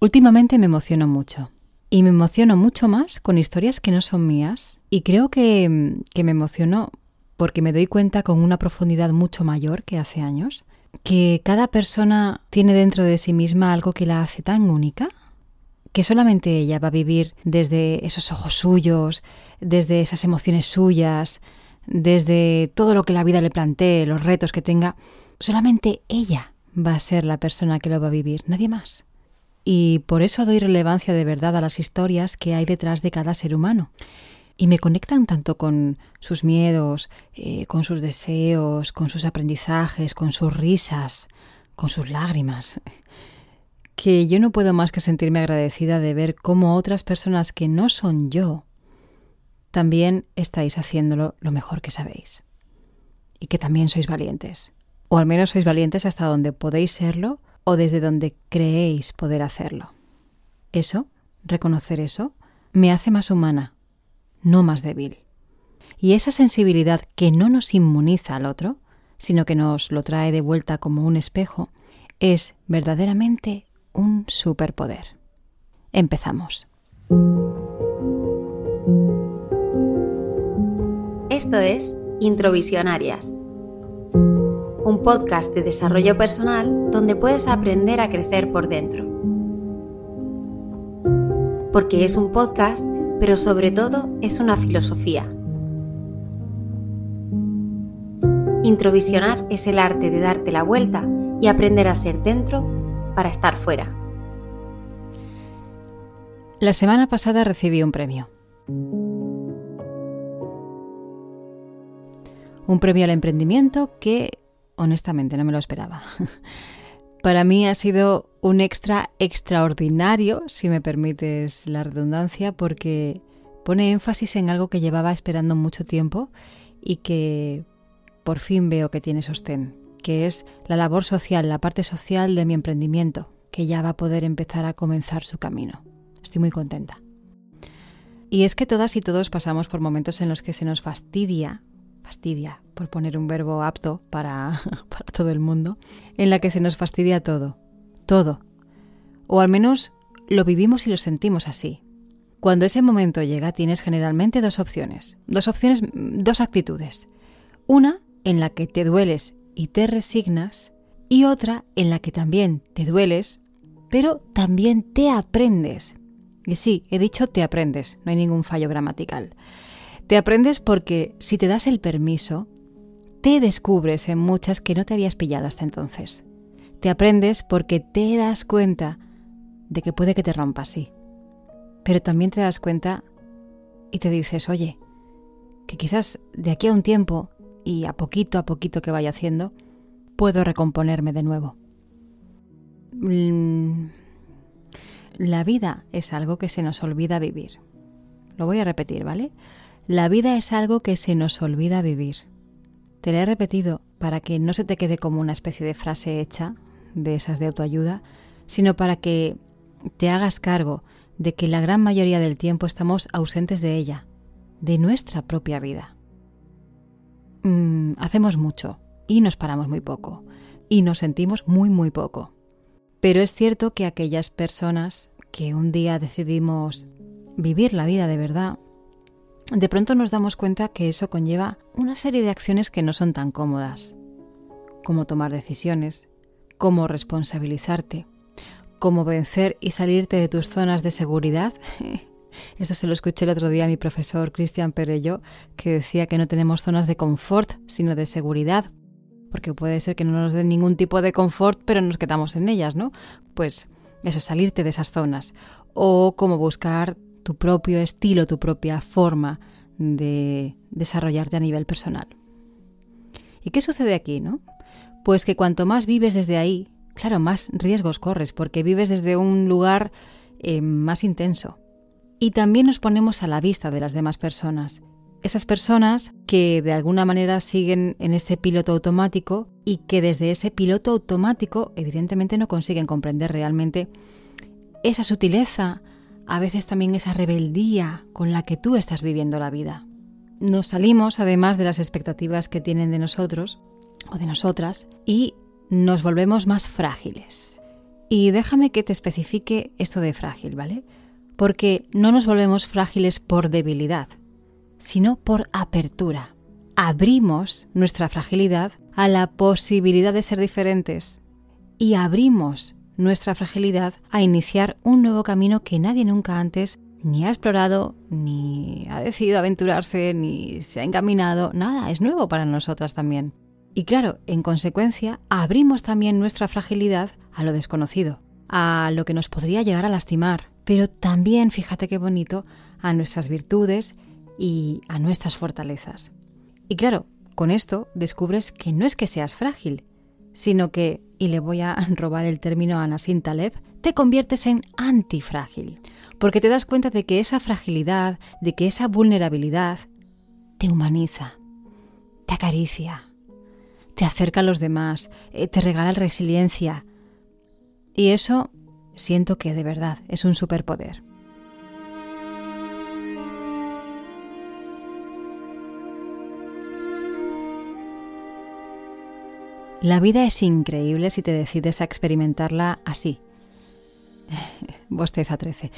Últimamente me emociono mucho. Y me emociono mucho más con historias que no son mías. Y creo que, que me emociono porque me doy cuenta con una profundidad mucho mayor que hace años, que cada persona tiene dentro de sí misma algo que la hace tan única, que solamente ella va a vivir desde esos ojos suyos, desde esas emociones suyas, desde todo lo que la vida le plantee, los retos que tenga, solamente ella va a ser la persona que lo va a vivir, nadie más. Y por eso doy relevancia de verdad a las historias que hay detrás de cada ser humano. Y me conectan tanto con sus miedos, eh, con sus deseos, con sus aprendizajes, con sus risas, con sus lágrimas, que yo no puedo más que sentirme agradecida de ver cómo otras personas que no son yo también estáis haciéndolo lo mejor que sabéis. Y que también sois valientes. O al menos sois valientes hasta donde podéis serlo o desde donde creéis poder hacerlo. Eso, reconocer eso, me hace más humana, no más débil. Y esa sensibilidad que no nos inmuniza al otro, sino que nos lo trae de vuelta como un espejo, es verdaderamente un superpoder. Empezamos. Esto es Introvisionarias, un podcast de desarrollo personal donde puedes aprender a crecer por dentro. Porque es un podcast, pero sobre todo es una filosofía. Introvisionar es el arte de darte la vuelta y aprender a ser dentro para estar fuera. La semana pasada recibí un premio. Un premio al emprendimiento que honestamente no me lo esperaba. Para mí ha sido un extra extraordinario, si me permites la redundancia, porque pone énfasis en algo que llevaba esperando mucho tiempo y que por fin veo que tiene sostén, que es la labor social, la parte social de mi emprendimiento, que ya va a poder empezar a comenzar su camino. Estoy muy contenta. Y es que todas y todos pasamos por momentos en los que se nos fastidia fastidia, por poner un verbo apto para, para todo el mundo, en la que se nos fastidia todo, todo. O al menos lo vivimos y lo sentimos así. Cuando ese momento llega tienes generalmente dos opciones, dos opciones, dos actitudes. Una en la que te dueles y te resignas y otra en la que también te dueles, pero también te aprendes. Y sí, he dicho te aprendes, no hay ningún fallo gramatical. Te aprendes porque si te das el permiso, te descubres en muchas que no te habías pillado hasta entonces. Te aprendes porque te das cuenta de que puede que te rompa así. Pero también te das cuenta y te dices, oye, que quizás de aquí a un tiempo y a poquito a poquito que vaya haciendo, puedo recomponerme de nuevo. Mm, la vida es algo que se nos olvida vivir. Lo voy a repetir, ¿vale? La vida es algo que se nos olvida vivir. Te lo he repetido para que no se te quede como una especie de frase hecha de esas de autoayuda, sino para que te hagas cargo de que la gran mayoría del tiempo estamos ausentes de ella, de nuestra propia vida. Mm, hacemos mucho y nos paramos muy poco y nos sentimos muy muy poco. Pero es cierto que aquellas personas que un día decidimos vivir la vida de verdad, de pronto nos damos cuenta que eso conlleva una serie de acciones que no son tan cómodas, como tomar decisiones, como responsabilizarte, como vencer y salirte de tus zonas de seguridad. Esto se lo escuché el otro día a mi profesor Cristian Perello, que decía que no tenemos zonas de confort, sino de seguridad, porque puede ser que no nos den ningún tipo de confort, pero nos quedamos en ellas, ¿no? Pues eso, salirte de esas zonas. O como buscar tu propio estilo, tu propia forma de desarrollarte a nivel personal. ¿Y qué sucede aquí, no? Pues que cuanto más vives desde ahí, claro, más riesgos corres, porque vives desde un lugar eh, más intenso. Y también nos ponemos a la vista de las demás personas. Esas personas que de alguna manera siguen en ese piloto automático y que desde ese piloto automático evidentemente no consiguen comprender realmente esa sutileza, a veces también esa rebeldía con la que tú estás viviendo la vida. Nos salimos además de las expectativas que tienen de nosotros o de nosotras y nos volvemos más frágiles. Y déjame que te especifique esto de frágil, ¿vale? Porque no nos volvemos frágiles por debilidad, sino por apertura. Abrimos nuestra fragilidad a la posibilidad de ser diferentes y abrimos nuestra fragilidad a iniciar un nuevo camino que nadie nunca antes ni ha explorado, ni ha decidido aventurarse, ni se ha encaminado, nada, es nuevo para nosotras también. Y claro, en consecuencia, abrimos también nuestra fragilidad a lo desconocido, a lo que nos podría llegar a lastimar, pero también, fíjate qué bonito, a nuestras virtudes y a nuestras fortalezas. Y claro, con esto descubres que no es que seas frágil, sino que, y le voy a robar el término a Nassim Taleb, te conviertes en antifrágil, porque te das cuenta de que esa fragilidad, de que esa vulnerabilidad te humaniza, te acaricia, te acerca a los demás, eh, te regala resiliencia. Y eso siento que de verdad es un superpoder. La vida es increíble si te decides a experimentarla así. Bosteza 13.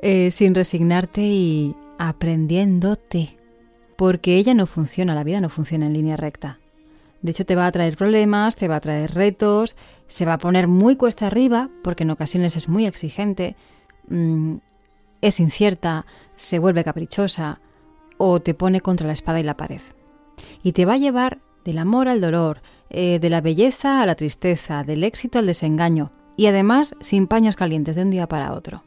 Eh, sin resignarte y aprendiéndote. Porque ella no funciona, la vida no funciona en línea recta. De hecho, te va a traer problemas, te va a traer retos, se va a poner muy cuesta arriba, porque en ocasiones es muy exigente, mm, es incierta, se vuelve caprichosa o te pone contra la espada y la pared. Y te va a llevar del amor al dolor, eh, de la belleza a la tristeza, del éxito al desengaño, y además sin paños calientes de un día para otro.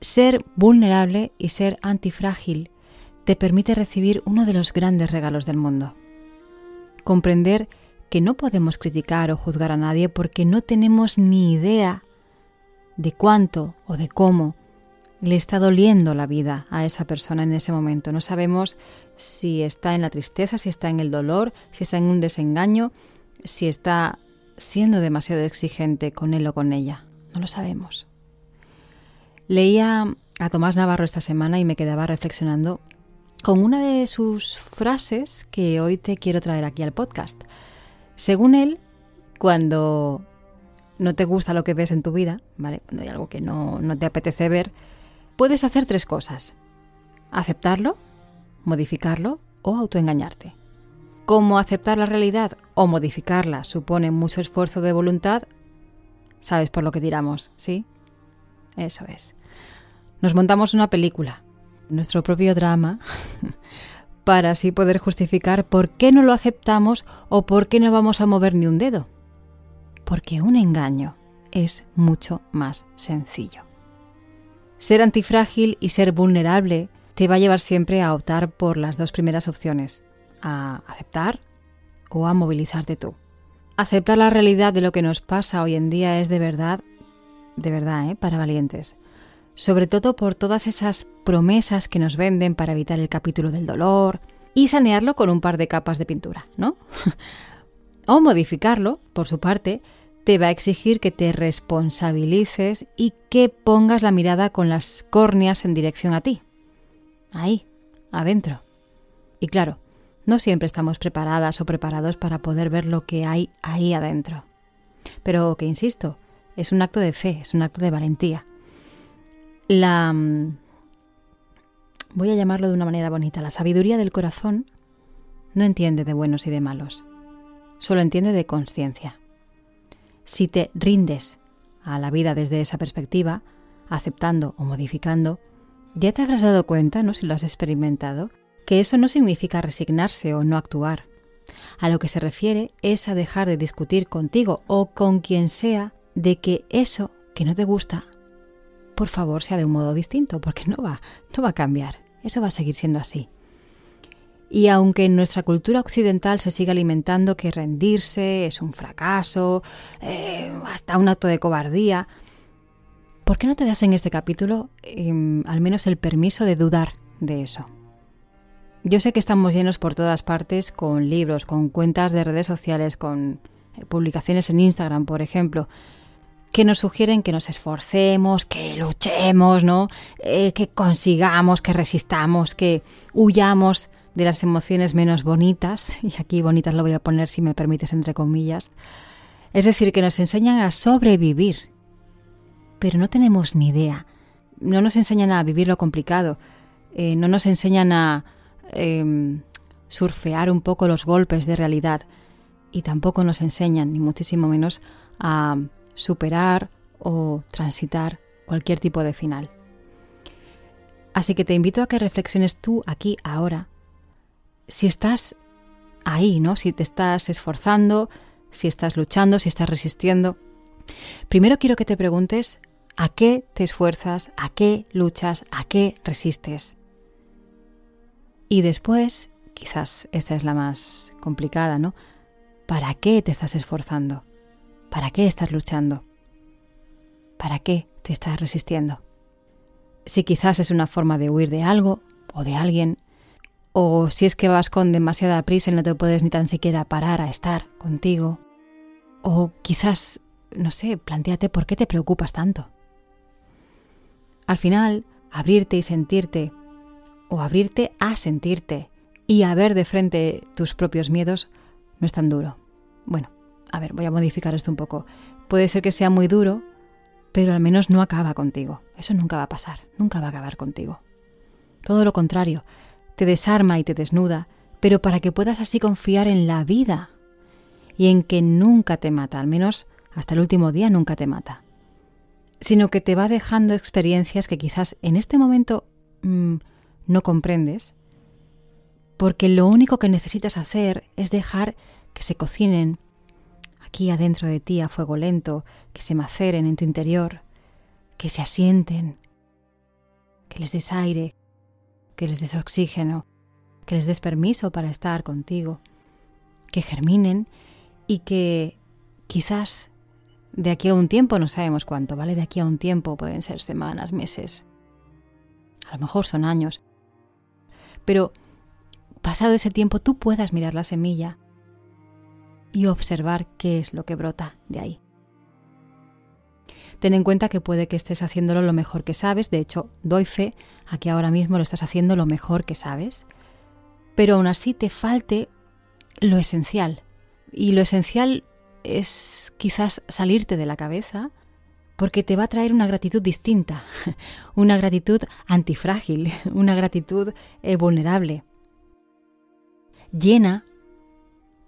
Ser vulnerable y ser antifrágil te permite recibir uno de los grandes regalos del mundo comprender que no podemos criticar o juzgar a nadie porque no tenemos ni idea de cuánto o de cómo le está doliendo la vida a esa persona en ese momento. No sabemos si está en la tristeza, si está en el dolor, si está en un desengaño, si está siendo demasiado exigente con él o con ella. No lo sabemos. Leía a Tomás Navarro esta semana y me quedaba reflexionando con una de sus frases que hoy te quiero traer aquí al podcast. Según él, cuando no te gusta lo que ves en tu vida, ¿vale? Cuando hay algo que no, no te apetece ver, puedes hacer tres cosas. Aceptarlo, modificarlo o autoengañarte. Como aceptar la realidad o modificarla supone mucho esfuerzo de voluntad, sabes por lo que tiramos, ¿sí? Eso es. Nos montamos una película, nuestro propio drama, para así poder justificar por qué no lo aceptamos o por qué no vamos a mover ni un dedo. Porque un engaño es mucho más sencillo. Ser antifrágil y ser vulnerable te va a llevar siempre a optar por las dos primeras opciones, a aceptar o a movilizarte tú. Aceptar la realidad de lo que nos pasa hoy en día es de verdad, de verdad, ¿eh? para valientes sobre todo por todas esas promesas que nos venden para evitar el capítulo del dolor y sanearlo con un par de capas de pintura, ¿no? o modificarlo, por su parte, te va a exigir que te responsabilices y que pongas la mirada con las córneas en dirección a ti. Ahí, adentro. Y claro, no siempre estamos preparadas o preparados para poder ver lo que hay ahí adentro. Pero que, insisto, es un acto de fe, es un acto de valentía la... Mm, voy a llamarlo de una manera bonita. La sabiduría del corazón no entiende de buenos y de malos, solo entiende de conciencia. Si te rindes a la vida desde esa perspectiva, aceptando o modificando, ya te habrás dado cuenta, ¿no? Si lo has experimentado, que eso no significa resignarse o no actuar. A lo que se refiere es a dejar de discutir contigo o con quien sea de que eso que no te gusta por favor sea de un modo distinto, porque no va, no va a cambiar. Eso va a seguir siendo así. Y aunque en nuestra cultura occidental se sigue alimentando que rendirse es un fracaso, eh, hasta un acto de cobardía, ¿por qué no te das en este capítulo em, al menos el permiso de dudar de eso? Yo sé que estamos llenos por todas partes con libros, con cuentas de redes sociales, con eh, publicaciones en Instagram, por ejemplo, que nos sugieren que nos esforcemos, que luchemos, ¿no? Eh, que consigamos, que resistamos, que huyamos de las emociones menos bonitas, y aquí bonitas lo voy a poner si me permites entre comillas, Es decir, que nos enseñan a sobrevivir. Pero no tenemos ni idea. No nos enseñan a vivir lo complicado. Eh, no nos enseñan a em, surfear un poco los golpes de realidad. Y tampoco nos enseñan, ni muchísimo menos, a superar o transitar cualquier tipo de final. Así que te invito a que reflexiones tú aquí, ahora, si estás ahí, ¿no? Si te estás esforzando, si estás luchando, si estás resistiendo. Primero quiero que te preguntes a qué te esfuerzas, a qué luchas, a qué resistes. Y después, quizás esta es la más complicada, ¿no? ¿Para qué te estás esforzando? ¿Para qué estás luchando? ¿Para qué te estás resistiendo? Si quizás es una forma de huir de algo o de alguien, o si es que vas con demasiada prisa y no te puedes ni tan siquiera parar a estar contigo, o quizás, no sé, planteate por qué te preocupas tanto. Al final, abrirte y sentirte, o abrirte a sentirte y a ver de frente tus propios miedos, no es tan duro. Bueno, a ver, voy a modificar esto un poco. Puede ser que sea muy duro, pero al menos no acaba contigo. Eso nunca va a pasar, nunca va a acabar contigo. Todo lo contrario, te desarma y te desnuda, pero para que puedas así confiar en la vida y en que nunca te mata, al menos hasta el último día nunca te mata, sino que te va dejando experiencias que quizás en este momento mm, no comprendes, porque lo único que necesitas hacer es dejar que se cocinen aquí adentro de ti a fuego lento, que se maceren en tu interior, que se asienten, que les des aire, que les des oxígeno, que les des permiso para estar contigo, que germinen y que quizás de aquí a un tiempo, no sabemos cuánto, ¿vale? De aquí a un tiempo pueden ser semanas, meses, a lo mejor son años, pero pasado ese tiempo tú puedas mirar la semilla y observar qué es lo que brota de ahí. Ten en cuenta que puede que estés haciéndolo lo mejor que sabes, de hecho, doy fe a que ahora mismo lo estás haciendo lo mejor que sabes, pero aún así te falte lo esencial. Y lo esencial es quizás salirte de la cabeza porque te va a traer una gratitud distinta, una gratitud antifrágil, una gratitud eh, vulnerable, llena,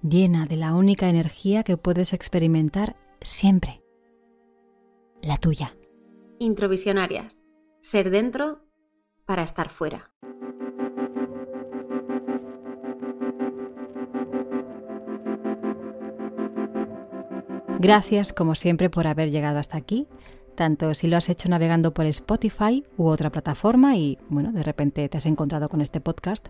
llena de la única energía que puedes experimentar siempre, la tuya. Introvisionarias. Ser dentro para estar fuera. Gracias como siempre por haber llegado hasta aquí, tanto si lo has hecho navegando por Spotify u otra plataforma y bueno, de repente te has encontrado con este podcast,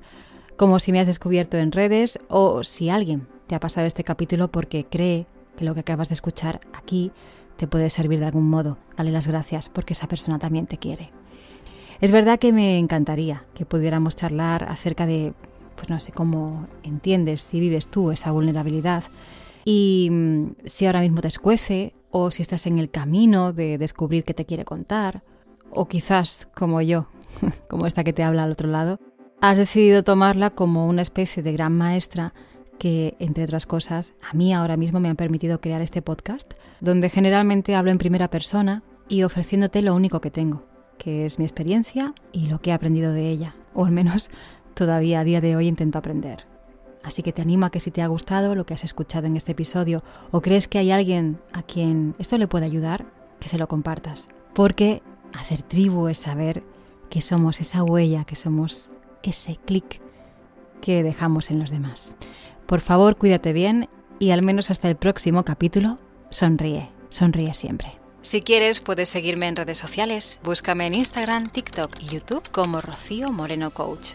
como si me has descubierto en redes o si alguien te ha pasado este capítulo porque cree que lo que acabas de escuchar aquí te puede servir de algún modo. Dale las gracias porque esa persona también te quiere. Es verdad que me encantaría que pudiéramos charlar acerca de, pues no sé, cómo entiendes si vives tú esa vulnerabilidad y mm, si ahora mismo te escuece o si estás en el camino de descubrir qué te quiere contar o quizás como yo, como esta que te habla al otro lado, has decidido tomarla como una especie de gran maestra que, entre otras cosas, a mí ahora mismo me han permitido crear este podcast, donde generalmente hablo en primera persona y ofreciéndote lo único que tengo, que es mi experiencia y lo que he aprendido de ella, o al menos todavía a día de hoy intento aprender. Así que te animo a que si te ha gustado lo que has escuchado en este episodio o crees que hay alguien a quien esto le puede ayudar, que se lo compartas. Porque hacer tribu es saber que somos esa huella, que somos ese clic que dejamos en los demás. Por favor, cuídate bien y al menos hasta el próximo capítulo, sonríe, sonríe siempre. Si quieres, puedes seguirme en redes sociales. Búscame en Instagram, TikTok y YouTube como Rocío Moreno Coach.